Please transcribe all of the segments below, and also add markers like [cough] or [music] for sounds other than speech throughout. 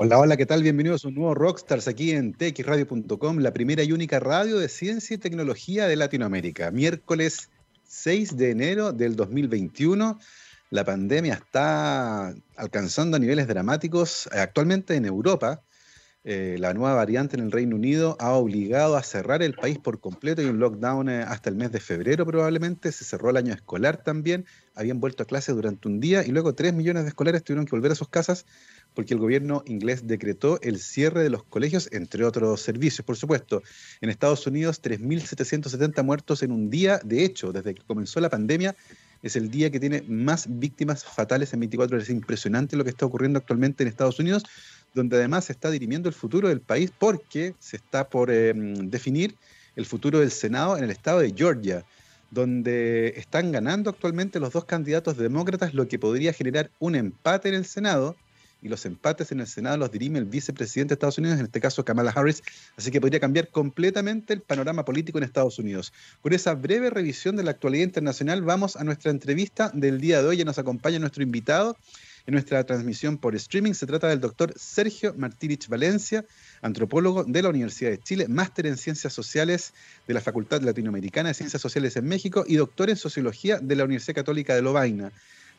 Hola, hola, ¿qué tal? Bienvenidos a un nuevo Rockstars aquí en txradio.com, la primera y única radio de ciencia y tecnología de Latinoamérica. Miércoles 6 de enero del 2021. La pandemia está alcanzando niveles dramáticos eh, actualmente en Europa. Eh, la nueva variante en el Reino Unido ha obligado a cerrar el país por completo y un lockdown eh, hasta el mes de febrero probablemente. Se cerró el año escolar también. Habían vuelto a clase durante un día y luego 3 millones de escolares tuvieron que volver a sus casas porque el gobierno inglés decretó el cierre de los colegios, entre otros servicios, por supuesto. En Estados Unidos, 3.770 muertos en un día. De hecho, desde que comenzó la pandemia, es el día que tiene más víctimas fatales en 24 horas. Es impresionante lo que está ocurriendo actualmente en Estados Unidos, donde además se está dirimiendo el futuro del país porque se está por em, definir el futuro del Senado en el estado de Georgia donde están ganando actualmente los dos candidatos demócratas, lo que podría generar un empate en el Senado y los empates en el Senado los dirime el vicepresidente de Estados Unidos, en este caso Kamala Harris, así que podría cambiar completamente el panorama político en Estados Unidos. Con esa breve revisión de la actualidad internacional, vamos a nuestra entrevista del día de hoy. Ya nos acompaña nuestro invitado en nuestra transmisión por streaming. Se trata del doctor Sergio Martínez Valencia, antropólogo de la Universidad de Chile, máster en Ciencias Sociales de la Facultad Latinoamericana de Ciencias Sociales en México y doctor en Sociología de la Universidad Católica de Lovaina.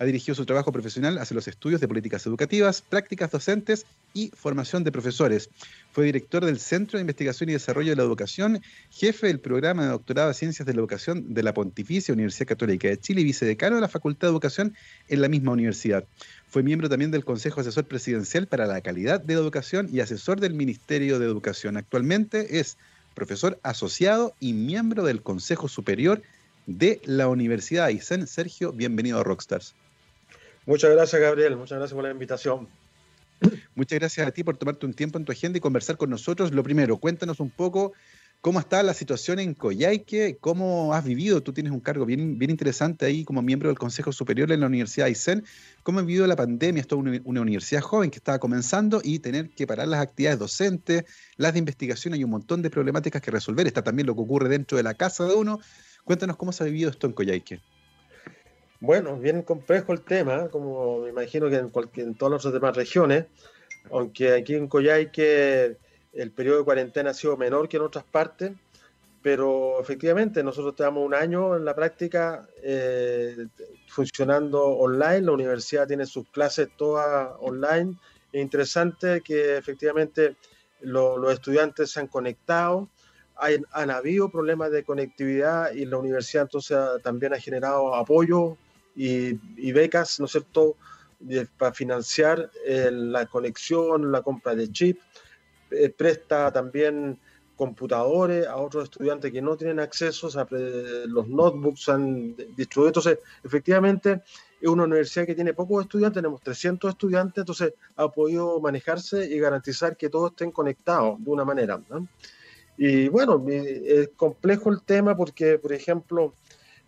Ha dirigido su trabajo profesional hacia los estudios de políticas educativas, prácticas docentes y formación de profesores. Fue director del Centro de Investigación y Desarrollo de la Educación, jefe del programa de doctorado en Ciencias de la Educación de la Pontificia Universidad Católica de Chile y vicedecano de la Facultad de Educación en la misma universidad. Fue miembro también del Consejo Asesor Presidencial para la Calidad de la Educación y asesor del Ministerio de Educación. Actualmente es profesor asociado y miembro del Consejo Superior de la Universidad Aysén. Sergio, bienvenido a Rockstars. Muchas gracias, Gabriel. Muchas gracias por la invitación. Muchas gracias a ti por tomarte un tiempo en tu agenda y conversar con nosotros. Lo primero, cuéntanos un poco cómo está la situación en Coyhaique, cómo has vivido. Tú tienes un cargo bien, bien interesante ahí como miembro del Consejo Superior en la Universidad Aysén. ¿Cómo has vivido la pandemia? Esto es una, una, universidad joven que estaba comenzando y tener que parar las actividades docentes, las de investigación. Hay un montón de problemáticas que resolver. Está también lo que ocurre dentro de la casa de uno. Cuéntanos cómo se ha vivido esto en Coyhaique. Bueno, bien complejo el tema, como me imagino que en, en todas las demás regiones, aunque aquí en Coyhaique el periodo de cuarentena ha sido menor que en otras partes, pero efectivamente nosotros tenemos un año en la práctica eh, funcionando online, la universidad tiene sus clases todas online, es interesante que efectivamente los estudiantes se han conectado, han habido problemas de conectividad y la universidad entonces también ha generado apoyo y, becas, ¿no es cierto?, para financiar eh, la conexión, la compra de chip, eh, presta también computadores a otros estudiantes que no tienen acceso, o sea, los notebooks han distribuido. Entonces, efectivamente, es una universidad que tiene pocos estudiantes, tenemos 300 estudiantes, entonces ha podido manejarse y garantizar que todos estén conectados de una manera. Y bueno, es complejo el tema porque, por ejemplo,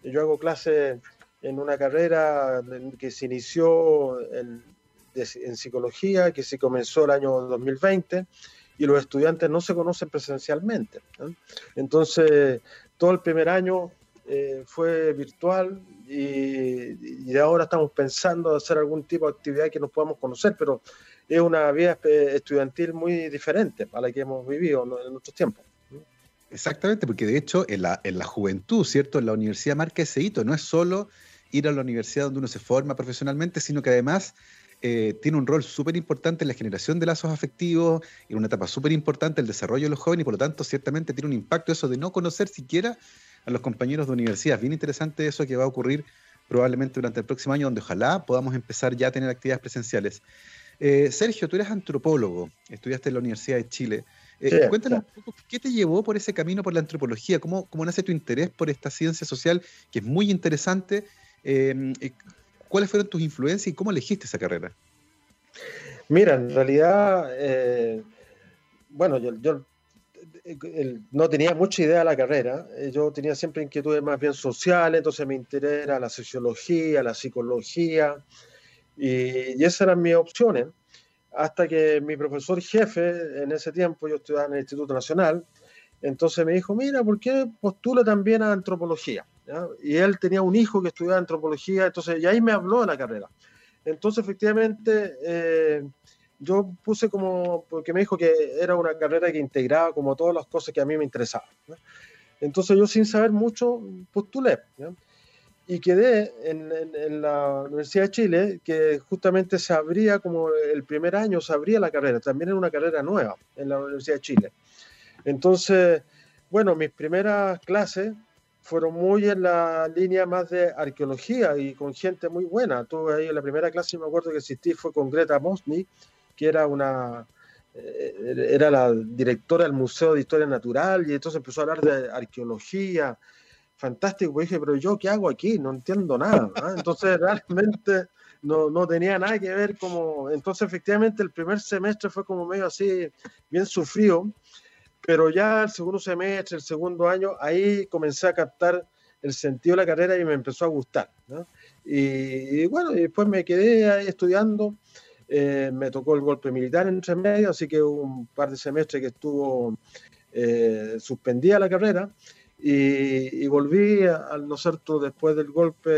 yo hago clases en una carrera que se inició en, psicología, que se comenzó el año 2020 y los estudiantes no se conocen presencialmente. Entonces, todo el primer año eh, fue virtual y, y, ahora estamos pensando hacer algún tipo de actividad que nos podamos conocer, pero es una vida estudiantil muy diferente a la que hemos vivido en nuestros tiempos. Exactamente, porque de hecho en la, en la juventud, ¿cierto? En la universidad marca ese hito, no es solo ir a la universidad donde uno se forma profesionalmente, sino que además eh, tiene un rol súper importante en la generación de lazos afectivos, en una etapa súper importante el desarrollo de los jóvenes y por lo tanto ciertamente tiene un impacto eso de no conocer siquiera a los compañeros de universidad. Bien interesante eso que va a ocurrir probablemente durante el próximo año, donde ojalá podamos empezar ya a tener actividades presenciales. Eh, Sergio, tú eres antropólogo, estudiaste en la Universidad de Chile. Eh, cuéntanos un poco, ¿qué te llevó por ese camino por la antropología? ¿Cómo, ¿Cómo nace tu interés por esta ciencia social que es muy interesante eh, ¿Cuáles fueron tus influencias y cómo elegiste esa carrera? Mira, en realidad, eh, bueno, yo, no tenía mucha idea de la carrera. Eh, yo tenía siempre inquietudes más bien sociales, entonces me interés la sociología, la psicología, y, esas eran mis opciones. Hasta que mi profesor jefe, en ese tiempo yo estudiaba en el Instituto Nacional, entonces me dijo, mira, ¿por qué postula también a antropología? Y él tenía un hijo que estudiaba antropología, entonces, y ahí me habló de la carrera. Entonces, efectivamente, eh, yo puse como, porque me dijo que era una carrera que integraba como todas las cosas que a mí me interesaban. Entonces yo sin saber mucho postulé y quedé en, la Universidad de Chile, que justamente se abría como el primer año, se abría la carrera, también era una carrera nueva en la Universidad de Chile. Entonces, bueno, mis primeras clases fueron muy en la línea más de arqueología y con gente muy buena. Tuve ahí en la primera clase, me acuerdo que existí, fue con Greta Mosny, que era una eh, era la directora del Museo de Historia Natural y entonces empezó a hablar de arqueología. Fantástico, pues dije, pero yo qué hago aquí? No entiendo nada. ¿ah? [laughs] Entonces realmente no, no, tenía nada que ver como... Entonces efectivamente el primer semestre fue como medio así, bien sufrido, pero ya el segundo semestre, el segundo año, ahí comencé a captar el sentido de la carrera y me empezó a gustar. Y, y, bueno, después me quedé ahí estudiando eh, me tocó el golpe militar entre medio, así que un par de semestres que estuvo eh, suspendida la carrera y, volví, al no ser después del golpe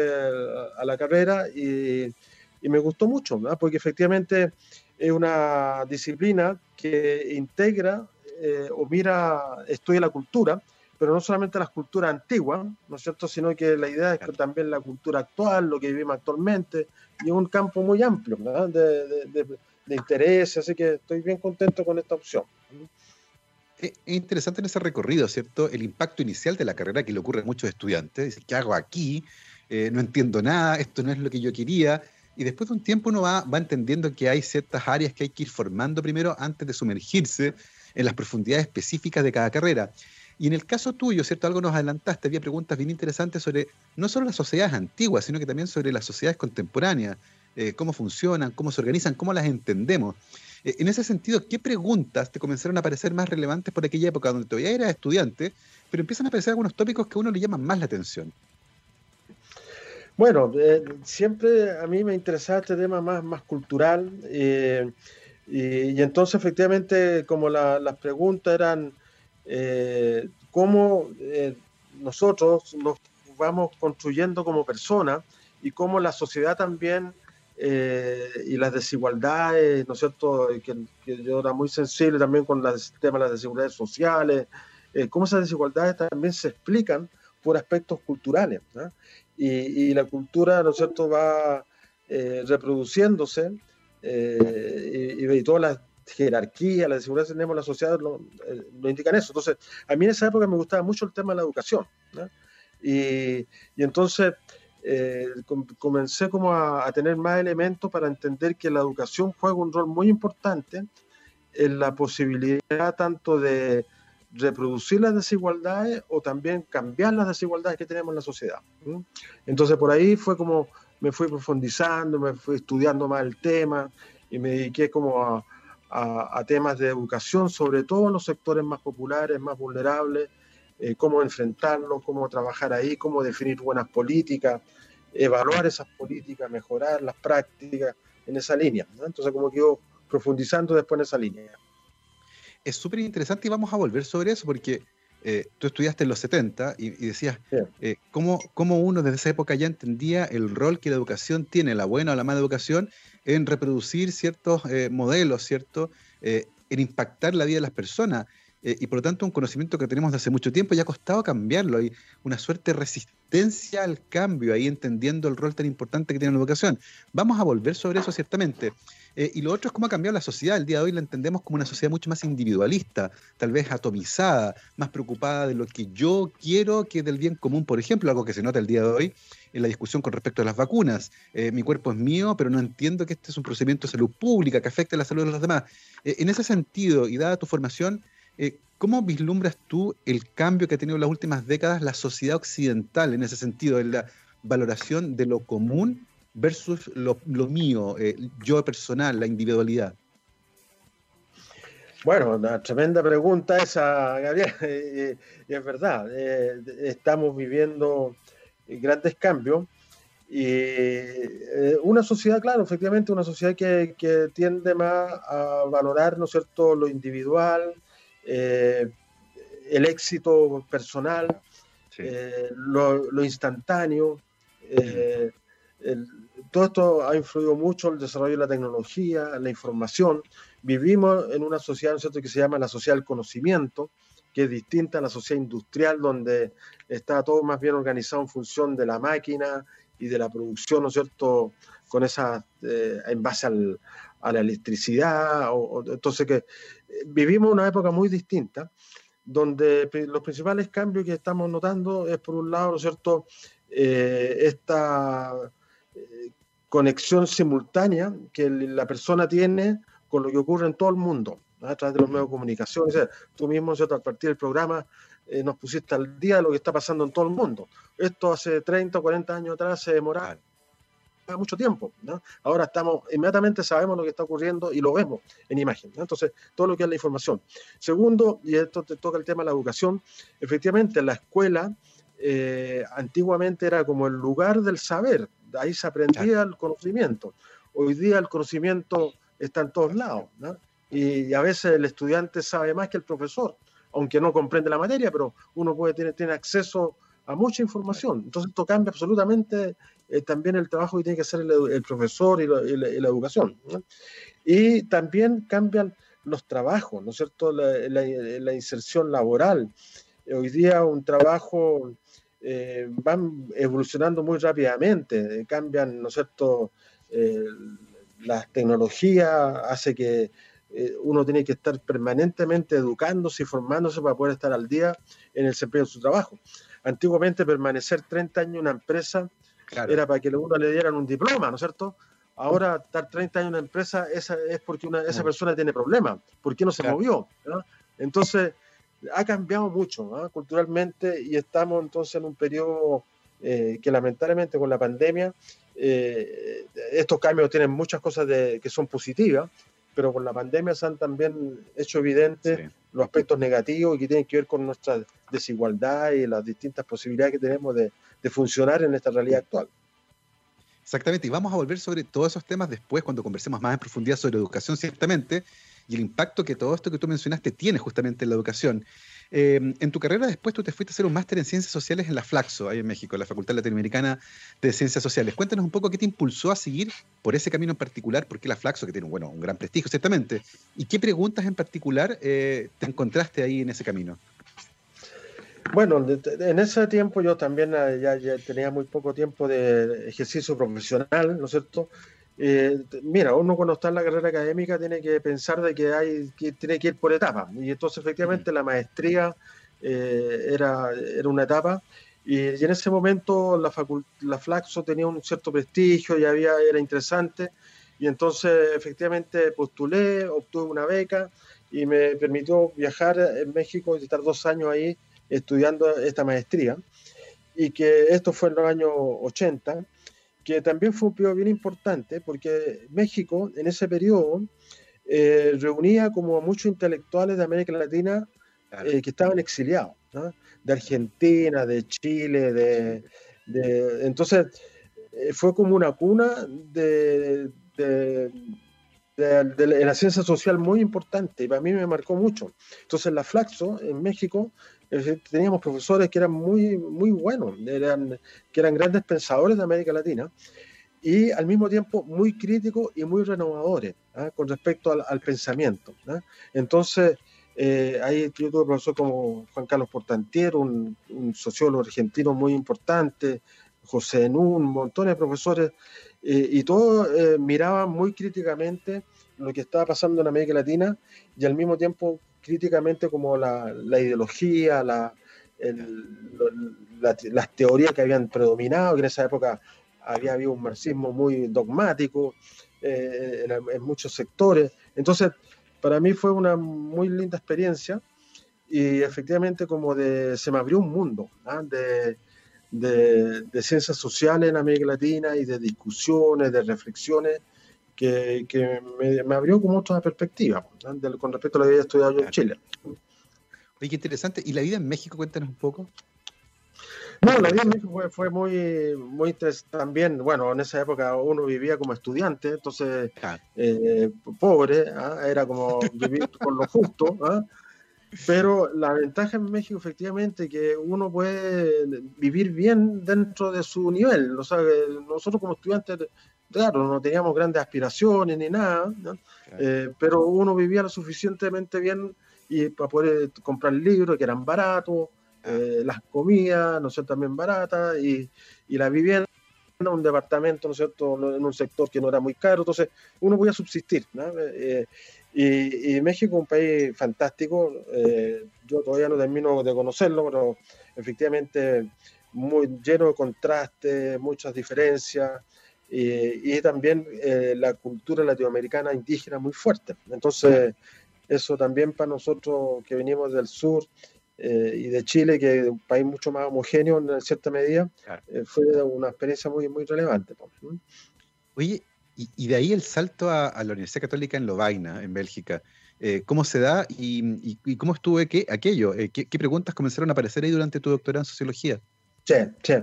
a, la carrera y, me gustó mucho, porque efectivamente es una disciplina que integra eh, o mira, estudia la cultura, pero no solamente la cultura antigua, ¿no es cierto?, sino que la idea es que también la cultura actual, lo que vivimos actualmente, y un campo muy amplio de, de, interés, así que estoy bien contento con esta opción. Es interesante en ese recorrido, ¿cierto? El impacto inicial de la carrera que le ocurre a muchos estudiantes. Dicen, ¿qué hago aquí? Eh, no entiendo nada, esto no es lo que yo quería. Y después de un tiempo uno va, va entendiendo que hay ciertas áreas que hay que ir formando primero antes de sumergirse en las profundidades específicas de cada carrera. Y en el caso tuyo, ¿cierto? Algo nos adelantaste, había preguntas bien interesantes sobre no solo las sociedades antiguas, sino que también sobre las sociedades contemporáneas, eh, cómo funcionan, cómo se organizan, cómo las entendemos. Eh, en ese sentido, ¿qué preguntas te comenzaron a parecer más relevantes por aquella época donde todavía eras estudiante, pero empiezan a aparecer algunos tópicos que a uno le llaman más la atención? Bueno, eh, siempre a mí me interesaba este tema más, más cultural y, entonces efectivamente como las preguntas eran eh, cómo eh, nosotros nos vamos construyendo como personas y cómo la sociedad también eh, y las desigualdades, ¿no es cierto? Que, yo era muy sensible también con el tema de las desigualdades sociales, cómo esas desigualdades también se explican por aspectos culturales. Y, la cultura, ¿no es cierto?, va reproduciéndose y, y, todas las jerarquía, la desigualdad que tenemos en la sociedad lo, eh, indican eso. Entonces, a mí en esa época me gustaba mucho el tema de la educación. Y, entonces eh, comencé como a, tener más elementos para entender que la educación juega un rol muy importante en la posibilidad tanto de reproducir las desigualdades o también cambiar las desigualdades que tenemos en la sociedad. Entonces por ahí fue como me fui profundizando, me fui estudiando más el tema y me dediqué como a, a, temas de educación, sobre todo en los sectores más populares, más vulnerables, eh, cómo enfrentarlos, cómo trabajar ahí, cómo definir buenas políticas, evaluar esas políticas, mejorar las prácticas en esa línea. Entonces, como que yo profundizando después en esa línea. Es súper interesante y vamos a volver sobre eso porque eh, tú estudiaste en los 70 y, decías eh, cómo, cómo, uno desde esa época ya entendía el rol que la educación tiene, la buena o la mala educación, en reproducir ciertos eh, modelos, ¿cierto? En impactar la vida de las personas. Eh, y por lo tanto, un conocimiento que tenemos de hace mucho tiempo ya ha costado cambiarlo. Hay una suerte de resistencia al cambio, ahí entendiendo el rol tan importante que tiene la educación. Vamos a volver sobre eso, ciertamente. y lo otro es cómo ha cambiado la sociedad. El día de hoy la entendemos como una sociedad mucho más individualista, tal vez atomizada, más preocupada de lo que yo quiero que del bien común, por ejemplo, algo que se nota el día de hoy en la discusión con respecto a las vacunas. Eh, mi cuerpo es mío, pero no entiendo que este es un procedimiento de salud pública que afecte la salud de los demás. Eh, en ese sentido, y dada tu formación, eh, ¿cómo vislumbras tú el cambio que ha tenido en las últimas décadas la sociedad occidental en ese sentido, en la valoración de lo común versus lo, mío, yo personal, la individualidad? Bueno, una tremenda pregunta esa, Gabriel, y [laughs] es verdad, estamos viviendo grandes cambios. Y eh, una sociedad, claro, efectivamente, una sociedad que, que, tiende más a valorar, ¿no es cierto?, lo individual, eh, el éxito personal, eh, lo, instantáneo. todo esto ha influido mucho el desarrollo de la tecnología, la información. Vivimos en una sociedad ¿no que se llama la sociedad del conocimiento, que es distinta a la sociedad industrial, donde está todo más bien organizado en función de la máquina y de la producción, ¿no es cierto?, con esa, eh, en base a la electricidad. entonces, que eh, vivimos una época muy distinta, donde los principales cambios que estamos notando es, por un lado, ¿no es cierto?, eh, esta conexión simultánea que la persona tiene con lo que ocurre en todo el mundo a través de los medios de comunicación. tú mismo, ¿cierto? al partir del programa, eh, nos pusiste al día de lo que está pasando en todo el mundo. Esto hace 30 o 40 años atrás se demoraba mucho tiempo. Ahora estamos, inmediatamente sabemos lo que está ocurriendo y lo vemos en imagen. Entonces, todo lo que es la información. Segundo, y esto te toca el tema de la educación, efectivamente la escuela eh, antiguamente era como el lugar del saber, ahí se aprendía el conocimiento. Hoy día el conocimiento está en todos lados. ¿no? y a veces el estudiante sabe más que el profesor, aunque no comprende la materia, pero uno puede tener, tiene acceso a mucha información. Entonces esto cambia absolutamente eh, también el trabajo que tiene que hacer el, profesor y, la, educación. Y también cambian los trabajos, ¿no es cierto? La, inserción laboral. Hoy día un trabajo eh, van evolucionando muy rápidamente, cambian, ¿no es cierto? Eh, la tecnología hace que eh, uno tiene que estar permanentemente educándose y formándose para poder estar al día en el desempeño de su trabajo. Antiguamente permanecer 30 años en una empresa era para que uno le dieran un diploma, ¿no es cierto? Ahora estar 30 años en una empresa esa, es porque una, esa persona tiene problemas, ¿por qué no se movió? Entonces, ha cambiado mucho culturalmente y estamos entonces en un periodo eh, que lamentablemente con la pandemia eh, estos cambios tienen muchas cosas de, que son positivas, pero con la pandemia se han también hecho evidentes los aspectos negativos y que tienen que ver con nuestra desigualdad y las distintas posibilidades que tenemos de, de funcionar en esta realidad actual. Exactamente, y vamos a volver sobre todos esos temas después cuando conversemos más en profundidad sobre educación, ciertamente, y el impacto que todo esto que tú mencionaste tiene justamente en la educación. Em, en tu carrera después tú te fuiste a hacer un máster en Ciencias Sociales en la Flaxo, ahí en México, la Facultad Latinoamericana de Ciencias Sociales. Cuéntanos un poco qué te impulsó a seguir por ese camino en particular, porque la Flaxo, que tiene bueno, un gran prestigio, ciertamente, y qué preguntas en particular eh, te encontraste ahí en ese camino. Bueno, en ese tiempo yo también eh, ya, ya, tenía muy poco tiempo de ejercicio profesional, ¿no es cierto? Eh, mira, uno cuando está en la carrera académica tiene que pensar de que hay que tiene que ir por etapas. Y entonces efectivamente la maestría eh, era, era una etapa. Y, en ese momento la, la Flaxo tenía un cierto prestigio y había era interesante. Y entonces efectivamente postulé, obtuve una beca y me permitió viajar en México y estar dos años ahí estudiando esta maestría. Y que esto fue en los años 80 que también fue un periodo bien importante, porque México en ese periodo eh, reunía como a muchos intelectuales de América Latina eh, que estaban exiliados, de Argentina, de Chile, de, entonces eh, fue como una cuna de, de, la ciencia social muy importante y para mí me marcó mucho. Entonces la Flaxo en México teníamos profesores que eran muy, muy buenos, eran, que eran grandes pensadores de América Latina y al mismo tiempo muy críticos y muy renovadores ¿ah? con respecto al, pensamiento. ¿ah? Entonces, eh, ahí yo tuve como Juan Carlos Portantiero, un, sociólogo argentino muy importante, José Nun, un montón de profesores, eh, y todos eh, miraban muy críticamente lo que estaba pasando en América Latina y al mismo tiempo críticamente como la, ideología, la, las teorías que habían predominado, que en esa época había habido un marxismo muy dogmático eh, en, muchos sectores. Entonces, para mí fue una muy linda experiencia y efectivamente como de, se me abrió un mundo ¿ah? de, de, ciencias sociales en América Latina y de discusiones, de reflexiones que, que me, abrió como otra perspectiva con respecto a la vida estudiada yo en Chile. Oye, qué interesante. ¿Y la vida en México? Cuéntanos un poco. No, la vida en México fue, muy, muy interesante también. Bueno, en esa época uno vivía como estudiante, entonces eh, pobre, ¿ah? era como vivir [laughs] con lo justo. ¿ah? Pero la ventaja en México, efectivamente, que uno puede vivir bien dentro de su nivel. O sea, nosotros como estudiantes claro, no teníamos grandes aspiraciones ni nada, eh, pero uno vivía lo suficientemente bien y para poder comprar libros que eran baratos, ah. eh, las comidas, ¿no sé, también baratas, y, y la vivienda un departamento, ¿no es cierto?, en un sector que no era muy caro, entonces uno podía subsistir. Eh, y, México es un país fantástico, eh, yo todavía no termino de conocerlo, pero efectivamente muy lleno de contrastes, muchas diferencias, y, también eh, la cultura latinoamericana indígena muy fuerte. Entonces, eso también para nosotros que venimos del sur, eh, y de Chile, que es un país mucho más homogéneo en cierta medida, eh, fue una experiencia muy, muy relevante. Oye, y, de ahí el salto a, la Universidad Católica en Lovaina, en Bélgica. Eh, ¿Cómo se da y, cómo estuvo que, aquello? ¿qué, preguntas comenzaron a aparecer ahí durante tu doctorado en sociología? Sí, sí.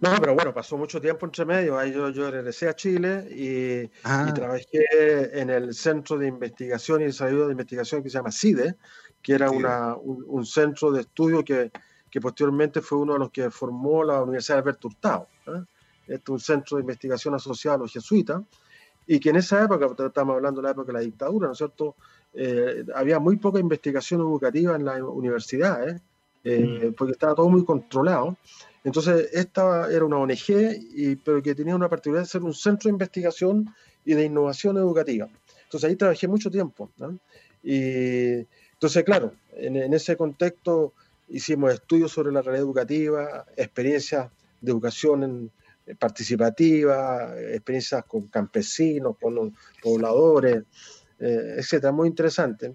No, pero bueno, pasó mucho tiempo entre medio. Ahí yo, yo regresé a Chile y, ah. trabajé en el Centro de Investigación y Desarrollo de Investigación que se llama CIDE, que era una, un, centro de estudio que, que, posteriormente fue uno de los que formó la Universidad de Alberto Hurtado. ¿eh? Este es un centro de investigación asociado a los jesuitas, y que en esa época, estamos hablando de la época de la dictadura, ¿no es cierto?, eh, había muy poca investigación educativa en las universidades, eh, mm. porque estaba todo muy controlado. Entonces, esta era una ONG, y, pero que tenía una particularidad de ser un centro de investigación y de innovación educativa. Entonces, ahí trabajé mucho tiempo. ¿no? Y entonces, claro, en, ese contexto hicimos estudios sobre la realidad educativa, experiencias de educación eh, participativa, experiencias con campesinos, con pobladores, eh, etcétera, muy interesante.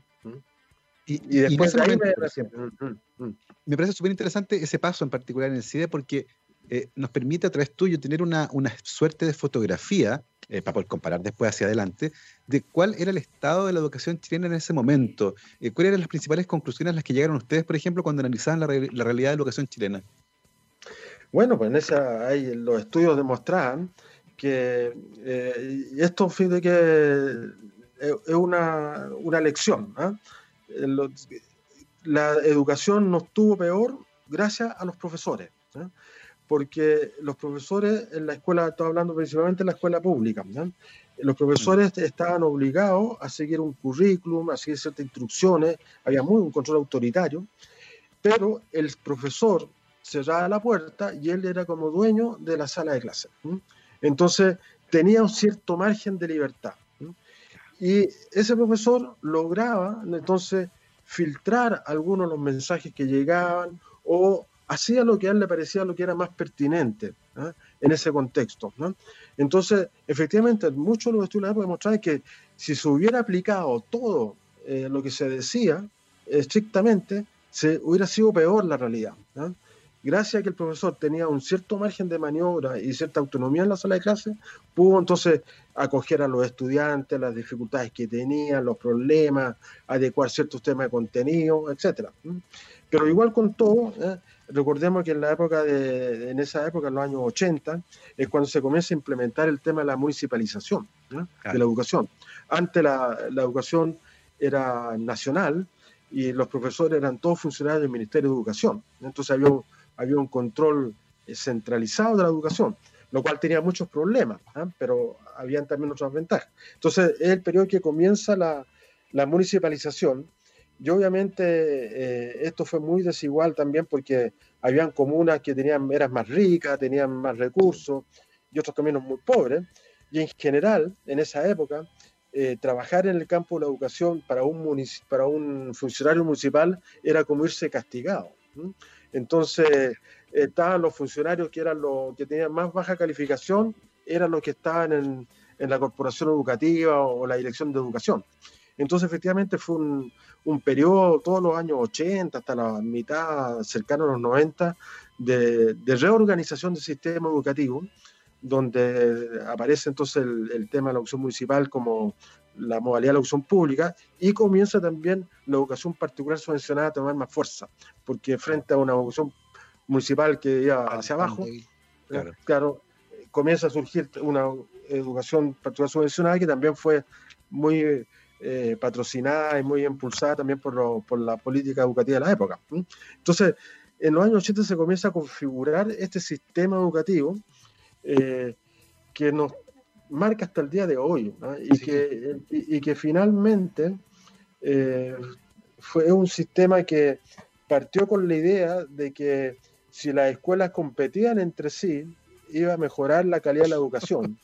Y, después me, mm, mm, mm. me, parece súper interesante ese paso en particular en el CIDE porque eh, nos permite a través tuyo tener una, suerte de fotografía eh, para poder comparar después hacia adelante, de cuál era el estado de la educación chilena en ese momento. Eh, ¿Cuáles eran las principales conclusiones a las que llegaron ustedes, por ejemplo, cuando analizaban la, realidad de la educación chilena? Bueno, pues en esa, hay, los estudios demostraban que esto de que es una, una lección. ¿ah? La educación no estuvo peor gracias a los profesores. porque los profesores en la escuela, estoy hablando principalmente en la escuela pública, los profesores mm. estaban obligados a seguir un currículum, a seguir ciertas instrucciones, había muy un control autoritario, pero el profesor cerraba la puerta y él era como dueño de la sala de clase. Entonces tenía un cierto margen de libertad. Y ese profesor lograba entonces filtrar algunos de los mensajes que llegaban o hacía lo que a él le parecía lo que era más pertinente ¿ah? en ese contexto. Entonces, efectivamente, muchos de los estudios demostraron que si se hubiera aplicado todo eh, lo que se decía estrictamente, se hubiera sido peor la realidad. Gracias a que el profesor tenía un cierto margen de maniobra y cierta autonomía en la sala de clase, pudo entonces acoger a los estudiantes, las dificultades que tenían, los problemas, adecuar ciertos temas de contenido, etc. Pero igual con todo, ¿eh? Recordemos que en la época de, en esa época, en los años 80, es cuando se comienza a implementar el tema de la municipalización de la educación. Antes la, educación era nacional y los profesores eran todos funcionarios del Ministerio de Educación. Entonces había un, había un control eh, centralizado de la educación, lo cual tenía muchos problemas, ¿ah? pero habían también otras ventajas. Entonces es el periodo que comienza la, la municipalización y obviamente eh, esto fue muy desigual también porque habían comunas que tenían, eran más ricas, tenían más recursos y otros caminos muy pobres. Y en general, en esa época, eh, trabajar en el campo de la educación para un, para un funcionario municipal era como irse castigado. Entonces, estaban los funcionarios que eran los que tenían más baja calificación, eran los que estaban en, en la corporación educativa o la dirección de educación. Entonces, efectivamente, fue un, un periodo, todos los años 80 hasta la mitad, cercano a los 90, de, reorganización del sistema educativo, donde aparece entonces el, tema de la educación municipal como la modalidad de la educación pública y comienza también la educación particular subvencionada a tomar más fuerza, porque frente a una educación municipal que iba hacia abajo, claro. claro, comienza a surgir una educación particular subvencionada que también fue muy eh, patrocinada y muy impulsada también por, por, la política educativa de la época. Entonces, en los años 80 se comienza a configurar este sistema educativo eh, que nos marca hasta el día de hoy y, que, y, que finalmente eh, fue un sistema que partió con la idea de que si las escuelas competían entre sí, iba a mejorar la calidad de la educación,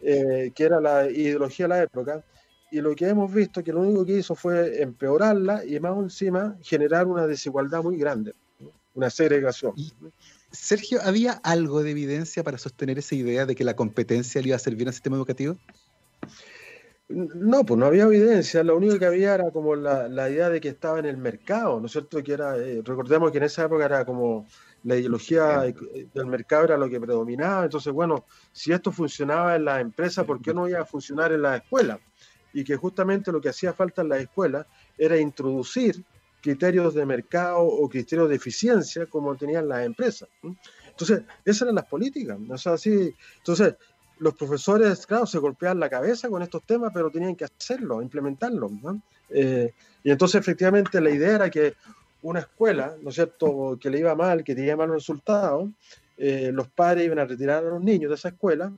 eh, que era la ideología de la época. Y lo que hemos visto que lo único que hizo fue empeorarla y más encima generar una desigualdad muy grande, una segregación. Sergio, ¿había algo de evidencia para sostener esa idea de que la competencia le iba a servir al sistema educativo? No, pues no había evidencia, lo único que había era como la, idea de que estaba en el mercado, ¿no es cierto? Que era, eh, recordemos que en esa época era como la ideología del mercado era lo que predominaba, entonces bueno, si esto funcionaba en las empresas, ¿por qué no iba a funcionar en las escuelas? Y que justamente lo que hacía falta en las escuelas era introducir criterios de mercado o criterios de eficiencia como tenían las empresas. Entonces, esas eran las políticas. O sea, sí, entonces, los profesores, claro, se golpeaban la cabeza con estos temas, pero tenían que hacerlo, implementarlo. Eh, y entonces, efectivamente, la idea era que una escuela, ¿no es cierto?, que le iba mal, que tenía malos resultados, eh, los padres iban a retirar a los niños de esa escuela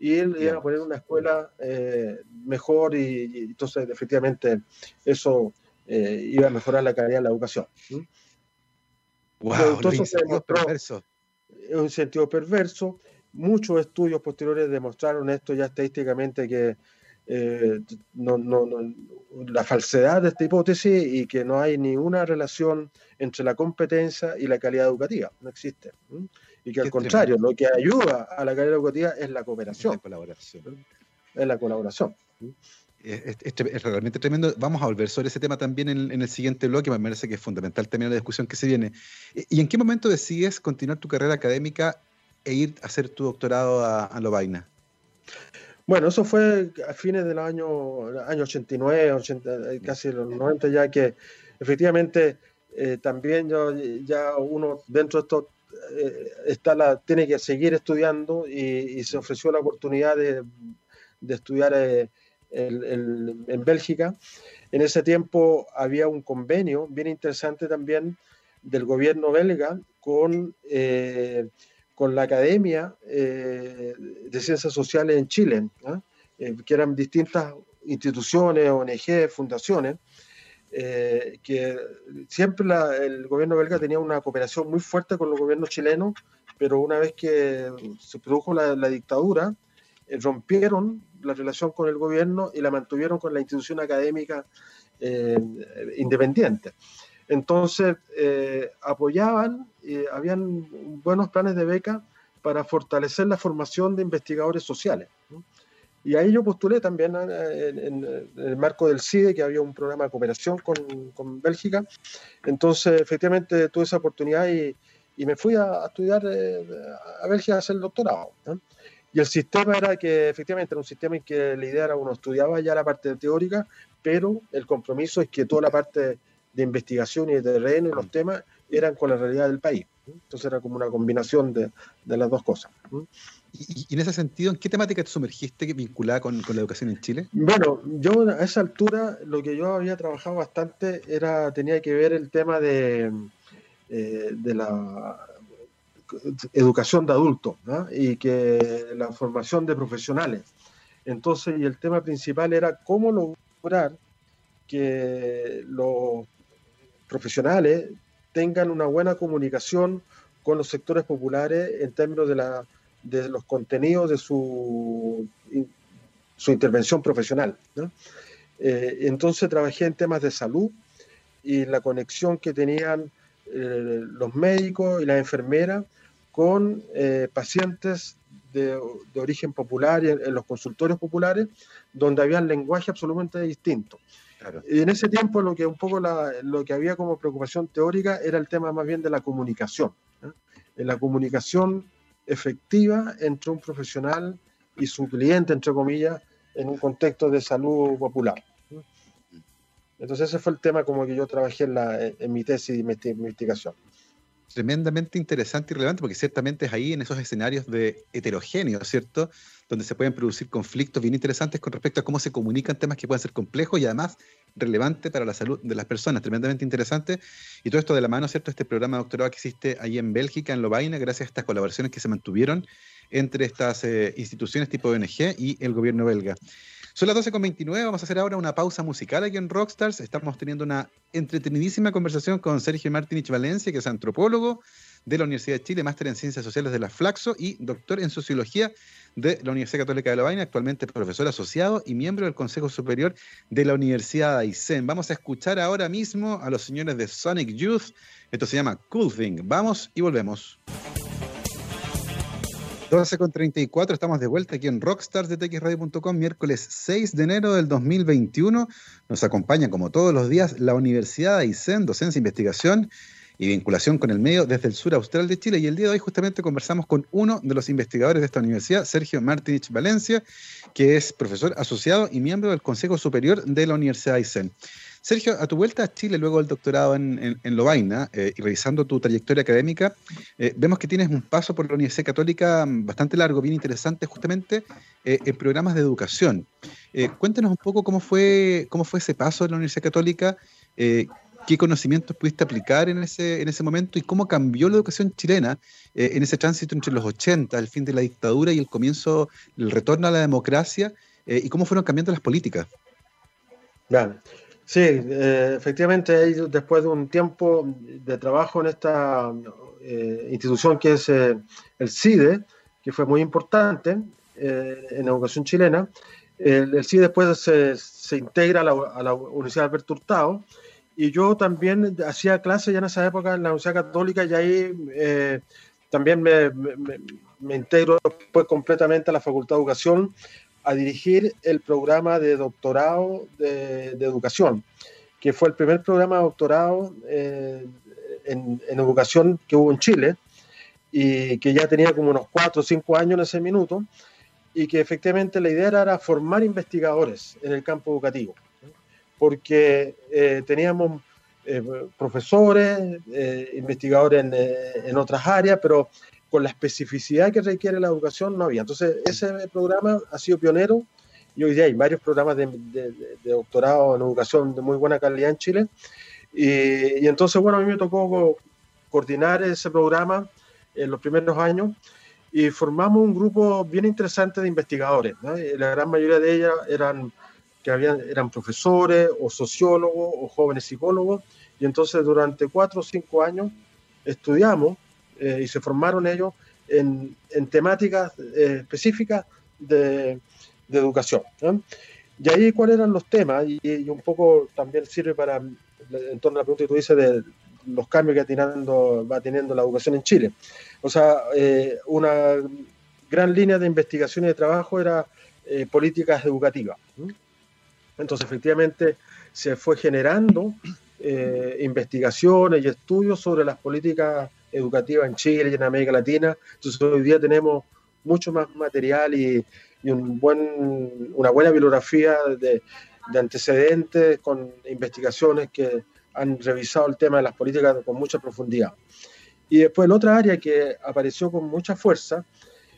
y él iba a poner una escuela eh, mejor y, entonces, efectivamente, eso iba a mejorar la calidad de la educación. Wow, entonces, perverso. Es un sentido perverso muchos estudios posteriores demostraron esto ya estadísticamente que eh, no, no, la falsedad de esta hipótesis y que no hay ninguna relación entre la competencia y la calidad educativa, no existe. Y que al contrario, lo que ayuda a la calidad educativa es la cooperación. La colaboración. Es la colaboración. Es, es, realmente tremendo. Vamos a volver sobre ese tema también en, en, el siguiente bloque, me parece que es fundamental también la discusión que se viene. ¿Y en qué momento decides continuar tu carrera académica e ir a hacer tu doctorado a, a Lovaina? Bueno, eso fue a fines del año, año 89, 80, eh, casi los 90 ya que efectivamente eh, también yo, ya uno dentro de esto eh, está la, tiene que seguir estudiando y, se ofreció la oportunidad de, de estudiar en Bélgica. En ese tiempo había un convenio bien interesante también del gobierno belga con con la Academia eh, de Ciencias Sociales en Chile, eh, que eran distintas instituciones, ONG, fundaciones, eh, que siempre el gobierno belga tenía una cooperación muy fuerte con los gobiernos chilenos, pero una vez que se produjo la, la dictadura, rompieron la relación con el gobierno y la mantuvieron con la institución académica independiente. Entonces, eh, apoyaban, y habían buenos planes de beca para fortalecer la formación de investigadores sociales. Y ahí yo postulé también eh, en, el marco del CIDE, que había un programa de cooperación con, Bélgica. Entonces, efectivamente, tuve esa oportunidad y, me fui a, estudiar eh, a Bélgica a hacer el doctorado. Y el sistema era que, efectivamente, era un sistema en que la idea era uno estudiaba ya la parte teórica, pero el compromiso es que toda la parte de investigación y de terreno y los mm. temas eran con la realidad del país. Entonces era como una combinación de, de las dos cosas. Y, en ese sentido, ¿en qué temática te sumergiste vinculada con, con, la educación en Chile? Bueno, yo a esa altura lo que yo había trabajado bastante era tenía que ver el tema de, eh, de la educación de adultos y que la formación de profesionales. Entonces, y el tema principal era cómo lograr que los profesionales tengan una buena comunicación con los sectores populares en términos de, la, de los contenidos de su, su intervención profesional. Eh, entonces trabajé en temas de salud y la conexión que tenían eh, los médicos y las enfermeras con eh, pacientes de, de, origen popular y en, los consultorios populares, donde había un lenguaje absolutamente distinto. Y en ese tiempo lo que un poco lo que había como preocupación teórica era el tema más bien de la comunicación. En la comunicación efectiva entre un profesional y su cliente, entre comillas, en un contexto de salud popular. Entonces ese fue el tema como que yo trabajé en, la, en mi tesis de investigación tremendamente interesante y relevante, porque ciertamente es ahí en esos escenarios de heterogéneo, ¿cierto? Donde se pueden producir conflictos bien interesantes con respecto a cómo se comunican temas que pueden ser complejos y además relevantes para la salud de las personas, tremendamente interesante. Y todo esto de la mano, ¿cierto? Este programa de doctorado que existe ahí en Bélgica, en Lovaina, gracias a estas colaboraciones que se mantuvieron entre estas eh, instituciones tipo ONG y el gobierno belga. Son las 12.29, vamos a hacer ahora una pausa musical aquí en Rockstars. Estamos teniendo una entretenidísima conversación con Sergio Martinich Valencia, que es antropólogo de la Universidad de Chile, máster en Ciencias Sociales de la Flaxo y doctor en Sociología de la Universidad Católica de Lovaina, actualmente profesor asociado y miembro del Consejo Superior de la Universidad de Aysén. Vamos a escuchar ahora mismo a los señores de Sonic Youth. Esto se llama Cool Thing. Vamos y volvemos. 12 con 34, estamos de vuelta aquí en Rockstars de TXRadio.com, miércoles 6 de enero del 2021. Nos acompaña, como todos los días, la Universidad de Aysén, docencia investigación y vinculación con el medio desde el sur austral de Chile. Y el día de hoy justamente conversamos con uno de los investigadores de esta universidad, Sergio Martinich Valencia, que es profesor asociado y miembro del Consejo Superior de la Universidad de Aysén. Sergio, a tu vuelta a Chile luego del doctorado en, en, Lovaina eh, y revisando tu trayectoria académica, eh, vemos que tienes un paso por la Universidad Católica bastante largo, bien interesante, justamente eh, en programas de educación. cuéntanos un poco cómo fue, cómo fue ese paso en la Universidad Católica, qué conocimientos pudiste aplicar en ese, en ese momento y cómo cambió la educación chilena en ese tránsito entre los 80, el fin de la dictadura y el comienzo, el retorno a la democracia, y cómo fueron cambiando las políticas. Sí, eh, efectivamente, después de un tiempo de trabajo en esta eh, institución que es eh, el CIDE, que fue muy importante en la educación chilena, el, CIDE después se, integra a la, Universidad de Alberto Hurtado y yo también hacía clases ya en esa época en la Universidad Católica y ahí también me, me, integro después completamente a la Facultad de Educación a dirigir el programa de doctorado de, educación, que fue el primer programa de doctorado eh, en, educación que hubo en Chile y que ya tenía como unos cuatro o cinco años en ese minuto y que efectivamente la idea era formar investigadores en el campo educativo, porque eh, teníamos eh, profesores, investigadores en, en, otras áreas, pero con la especificidad que requiere la educación no había. Entonces, ese programa ha sido pionero y hoy día hay varios programas de, doctorado en educación de muy buena calidad en Chile. Y, entonces, bueno, a mí me tocó coordinar ese programa en los primeros años y formamos un grupo bien interesante de investigadores. La gran mayoría de ellas eran, que habían, eran profesores o sociólogos o jóvenes psicólogos. Y entonces durante cuatro o cinco años estudiamos eh, y se formaron ellos en, en temáticas eh, específicas de, de educación. Y ahí cuáles eran los temas, y, un poco también sirve para, en torno a la pregunta que tú dices de los cambios que va teniendo la educación en Chile. O sea, eh, una gran línea de investigación y de trabajo era políticas educativas. Entonces, efectivamente, se fue generando investigaciones y estudios sobre las políticas educativa en Chile y en América Latina. Entonces hoy día tenemos mucho más material y, un buen, una buena bibliografía de, antecedentes con investigaciones que han revisado el tema de las políticas con mucha profundidad. Y después la otra área que apareció con mucha fuerza